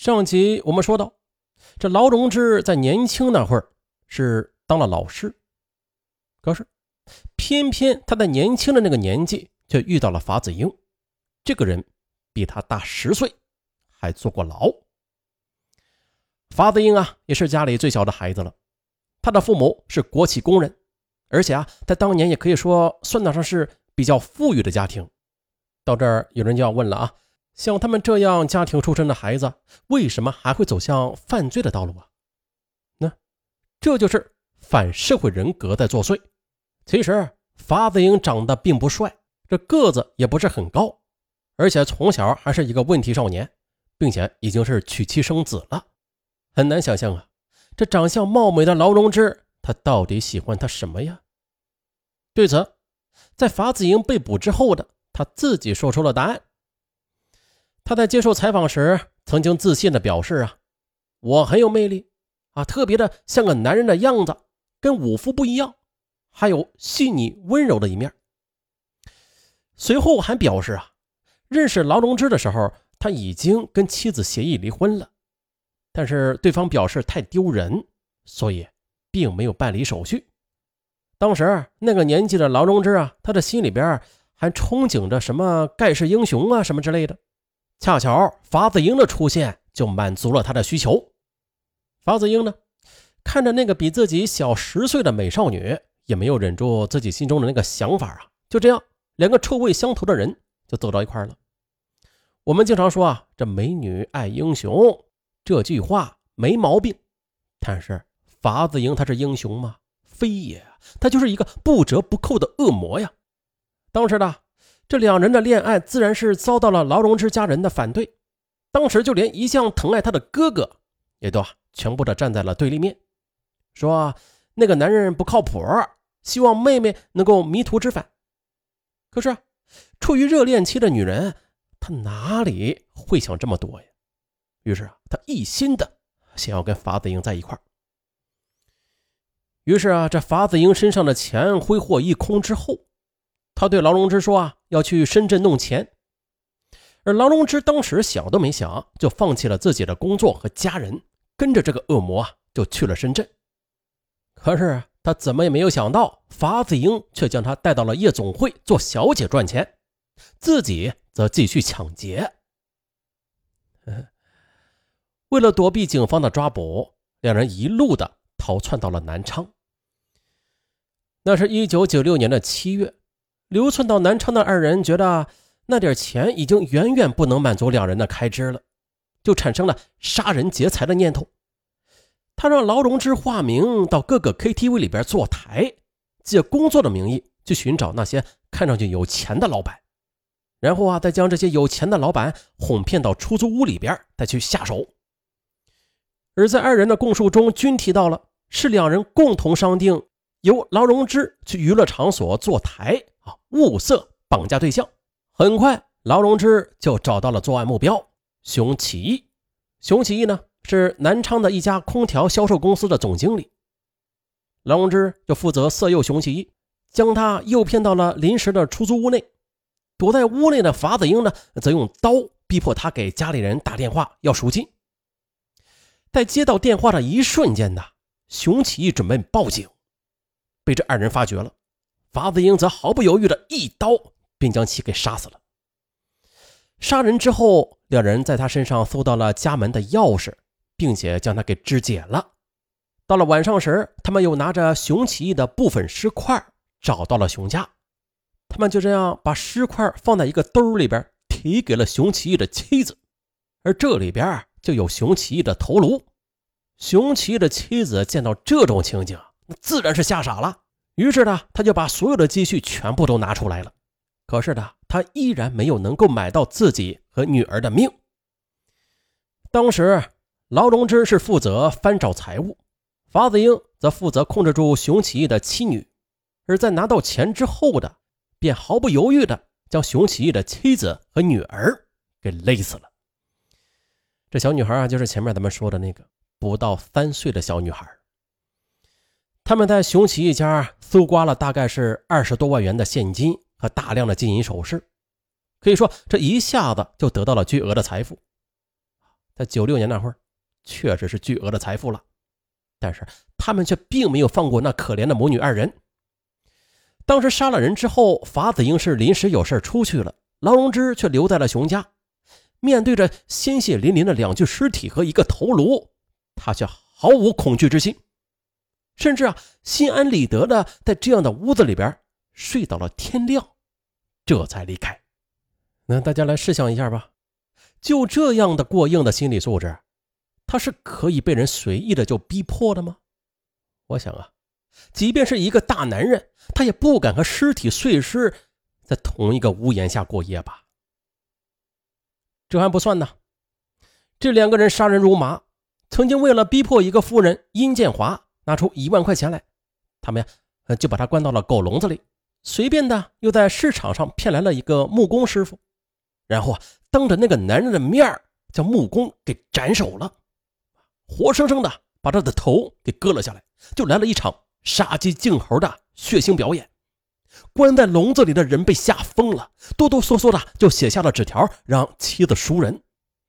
上集我们说到，这劳荣枝在年轻那会儿是当了老师，可是偏偏他在年轻的那个年纪却遇到了法子英，这个人比他大十岁，还坐过牢。法子英啊，也是家里最小的孩子了，他的父母是国企工人，而且啊，在当年也可以说算得上是比较富裕的家庭。到这儿，有人就要问了啊。像他们这样家庭出身的孩子，为什么还会走向犯罪的道路啊？那这就是反社会人格在作祟。其实法子英长得并不帅，这个子也不是很高，而且从小还是一个问题少年，并且已经是娶妻生子了。很难想象啊，这长相貌美的劳荣枝，他到底喜欢他什么呀？对此，在法子英被捕之后的他自己说出了答案。他在接受采访时曾经自信地表示：“啊，我很有魅力，啊，特别的像个男人的样子，跟武夫不一样，还有细腻温柔的一面。”随后还表示：“啊，认识劳荣枝的时候，他已经跟妻子协议离婚了，但是对方表示太丢人，所以并没有办理手续。当时那个年纪的劳荣枝啊，他的心里边还憧憬着什么盖世英雄啊，什么之类的。”恰巧法子英的出现就满足了他的需求。法子英呢，看着那个比自己小十岁的美少女，也没有忍住自己心中的那个想法啊。就这样，两个臭味相投的人就走到一块了。我们经常说啊，这美女爱英雄这句话没毛病，但是法子英他是英雄吗？非也，他就是一个不折不扣的恶魔呀。当时的。这两人的恋爱自然是遭到了劳荣枝家人的反对，当时就连一向疼爱她的哥哥，也都啊全部的站在了对立面，说那个男人不靠谱，希望妹妹能够迷途知返。可是处于热恋期的女人，她哪里会想这么多呀？于是啊，她一心的想要跟法子英在一块于是啊，这法子英身上的钱挥霍一空之后。他对劳荣枝说：“啊，要去深圳弄钱。”而劳荣枝当时想都没想，就放弃了自己的工作和家人，跟着这个恶魔啊，就去了深圳。可是他怎么也没有想到，法子英却将他带到了夜总会做小姐赚钱，自己则继续抢劫。为了躲避警方的抓捕，两人一路的逃窜到了南昌。那是一九九六年的七月。流窜到南昌的二人觉得那点钱已经远远不能满足两人的开支了，就产生了杀人劫财的念头。他让劳荣枝化名到各个 KTV 里边坐台，借工作的名义去寻找那些看上去有钱的老板，然后啊，再将这些有钱的老板哄骗到出租屋里边再去下手。而在二人的供述中，均提到了是两人共同商定，由劳荣枝去娱乐场所坐台啊。物色绑架对象，很快劳荣枝就找到了作案目标熊启义。熊启义呢是南昌的一家空调销售公司的总经理，劳荣枝就负责色诱熊启义，将他诱骗到了临时的出租屋内。躲在屋内的法子英呢，则用刀逼迫他给家里人打电话要赎金。在接到电话的一瞬间呢，熊启义准备报警，被这二人发觉了。法子英则毫不犹豫的一刀便将其给杀死了。杀人之后，两人在他身上搜到了家门的钥匙，并且将他给肢解了。到了晚上时，他们又拿着熊起义的部分尸块找到了熊家，他们就这样把尸块放在一个兜里边，提给了熊起义的妻子，而这里边就有熊起义的头颅。熊起义的妻子见到这种情景，那自然是吓傻了。于是呢，他就把所有的积蓄全部都拿出来了。可是呢，他依然没有能够买到自己和女儿的命。当时，劳荣枝是负责翻找财物，法子英则负责控制住熊起义的妻女。而在拿到钱之后的，便毫不犹豫的将熊起义的妻子和女儿给勒死了。这小女孩啊，就是前面咱们说的那个不到三岁的小女孩。他们在熊起义家搜刮了大概是二十多万元的现金和大量的金银首饰，可以说这一下子就得到了巨额的财富。在九六年那会儿，确实是巨额的财富了，但是他们却并没有放过那可怜的母女二人。当时杀了人之后，法子英是临时有事出去了，劳荣枝却留在了熊家。面对着鲜血淋淋的两具尸体和一个头颅，他却毫无恐惧之心，甚至啊，心安理得的在这样的屋子里边睡到了天亮，这才离开。那大家来试想一下吧，就这样的过硬的心理素质，他是可以被人随意的就逼迫的吗？我想啊，即便是一个大男人，他也不敢和尸体碎尸在同一个屋檐下过夜吧。这还不算呢，这两个人杀人如麻，曾经为了逼迫一个夫人殷建华拿出一万块钱来，他们呀就把他关到了狗笼子里，随便的又在市场上骗来了一个木工师傅，然后啊当着那个男人的面将木工给斩首了，活生生的把他的头给割了下来，就来了一场杀鸡儆猴的血腥表演。关在笼子里的人被吓疯了，哆哆嗦嗦的就写下了纸条，让妻子赎人。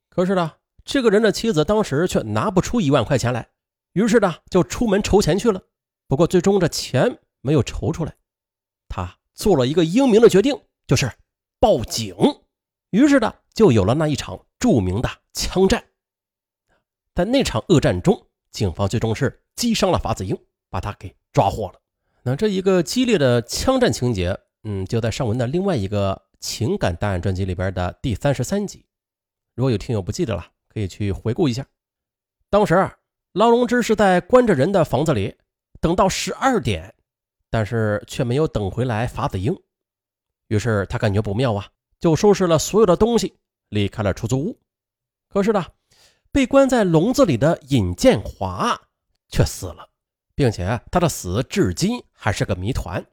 可是呢，这个人的妻子当时却拿不出一万块钱来，于是呢，就出门筹钱去了。不过最终这钱没有筹出来，他做了一个英明的决定，就是报警。于是呢，就有了那一场著名的枪战。在那场恶战中，警方最终是击伤了法子英，把他给抓获了。那这一个激烈的枪战情节，嗯，就在上文的另外一个情感档案专辑里边的第三十三集。如果有听友不记得了，可以去回顾一下。当时啊牢笼之是在关着人的房子里，等到十二点，但是却没有等回来法子英。于是他感觉不妙啊，就收拾了所有的东西，离开了出租屋。可是呢，被关在笼子里的尹建华却死了。并且他的死至今还是个谜团。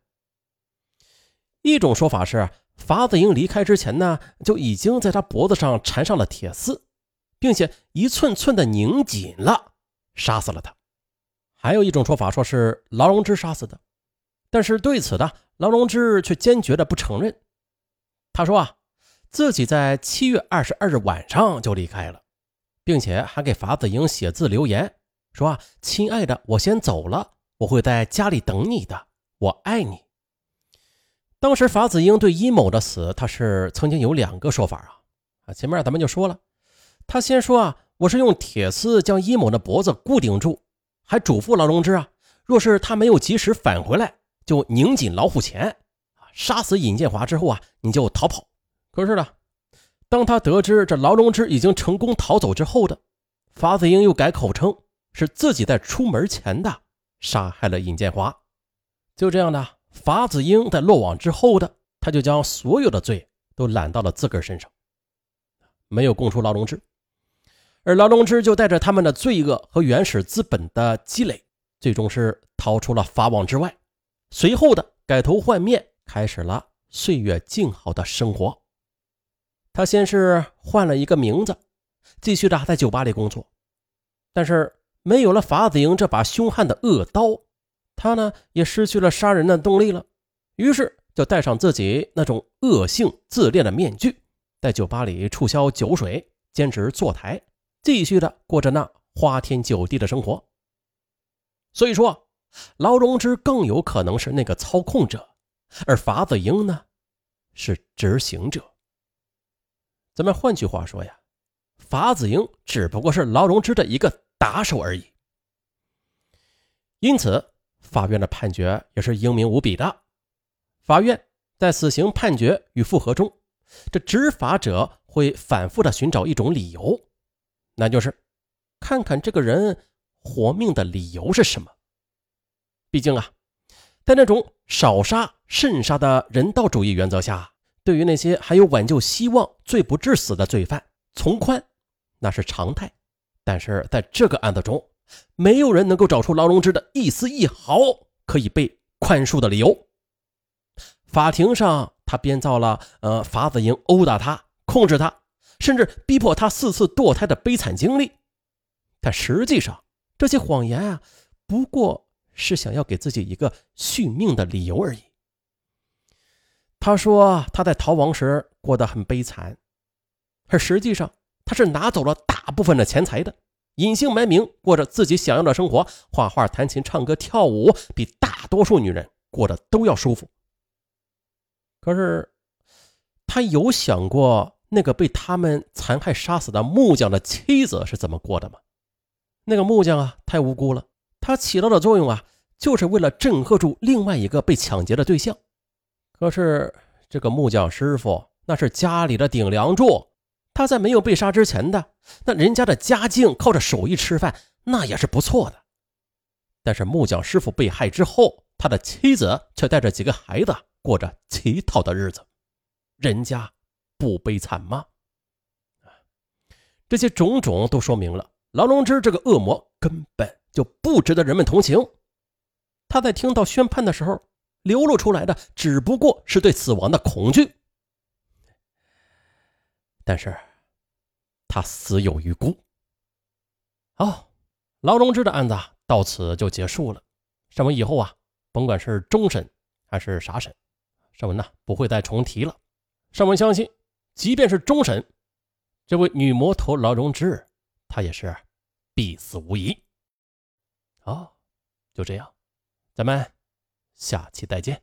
一种说法是，法子英离开之前呢，就已经在他脖子上缠上了铁丝，并且一寸寸的拧紧了，杀死了他。还有一种说法说是劳荣枝杀死的，但是对此呢，劳荣枝却坚决的不承认。他说啊，自己在七月二十二日晚上就离开了，并且还给法子英写字留言。说啊，亲爱的，我先走了，我会在家里等你的，我爱你。当时法子英对殷某的死，他是曾经有两个说法啊啊，前面咱们就说了，他先说啊，我是用铁丝将殷某的脖子固定住，还嘱咐劳荣枝啊，若是他没有及时返回来，就拧紧老虎钳啊，杀死尹建华之后啊，你就逃跑。可是呢，当他得知这劳荣枝已经成功逃走之后的，法子英又改口称。是自己在出门前的杀害了尹建华，就这样的法子英在落网之后的，他就将所有的罪都揽到了自个儿身上，没有供出劳荣枝，而劳荣枝就带着他们的罪恶和原始资本的积累，最终是逃出了法网之外，随后的改头换面，开始了岁月静好的生活。他先是换了一个名字，继续的在酒吧里工作，但是。没有了法子英这把凶悍的恶刀，他呢也失去了杀人的动力了。于是就戴上自己那种恶性自恋的面具，在酒吧里促销酒水，兼职坐台，继续的过着那花天酒地的生活。所以说，劳荣枝更有可能是那个操控者，而法子英呢是执行者。咱们换句话说呀，法子英只不过是劳荣枝的一个。打手而已，因此法院的判决也是英明无比的。法院在死刑判决与复核中，这执法者会反复的寻找一种理由，那就是看看这个人活命的理由是什么。毕竟啊，在那种少杀慎杀的人道主义原则下，对于那些还有挽救希望、罪不至死的罪犯，从宽那是常态。但是在这个案子中，没有人能够找出劳荣枝的一丝一毫可以被宽恕的理由。法庭上，他编造了呃法子英殴打他、控制他，甚至逼迫他四次堕胎的悲惨经历。但实际上，这些谎言啊，不过是想要给自己一个续命的理由而已。他说他在逃亡时过得很悲惨，而实际上。他是拿走了大部分的钱财的，隐姓埋名，过着自己想要的生活，画画、弹琴、唱歌、跳舞，比大多数女人过得都要舒服。可是，他有想过那个被他们残害杀死的木匠的妻子是怎么过的吗？那个木匠啊，太无辜了，他起到的作用啊，就是为了镇吓住另外一个被抢劫的对象。可是，这个木匠师傅那是家里的顶梁柱。他在没有被杀之前的那人家的家境靠着手艺吃饭，那也是不错的。但是木匠师傅被害之后，他的妻子却带着几个孩子过着乞讨的日子，人家不悲惨吗？这些种种都说明了劳荣枝这个恶魔根本就不值得人们同情。他在听到宣判的时候，流露出来的只不过是对死亡的恐惧。但是。他死有余辜。好，劳荣枝的案子到此就结束了。上文以后啊，甭管是终审还是啥审，上文呢不会再重提了。上文相信，即便是终审，这位女魔头劳荣枝，她也是必死无疑。好，就这样，咱们下期再见。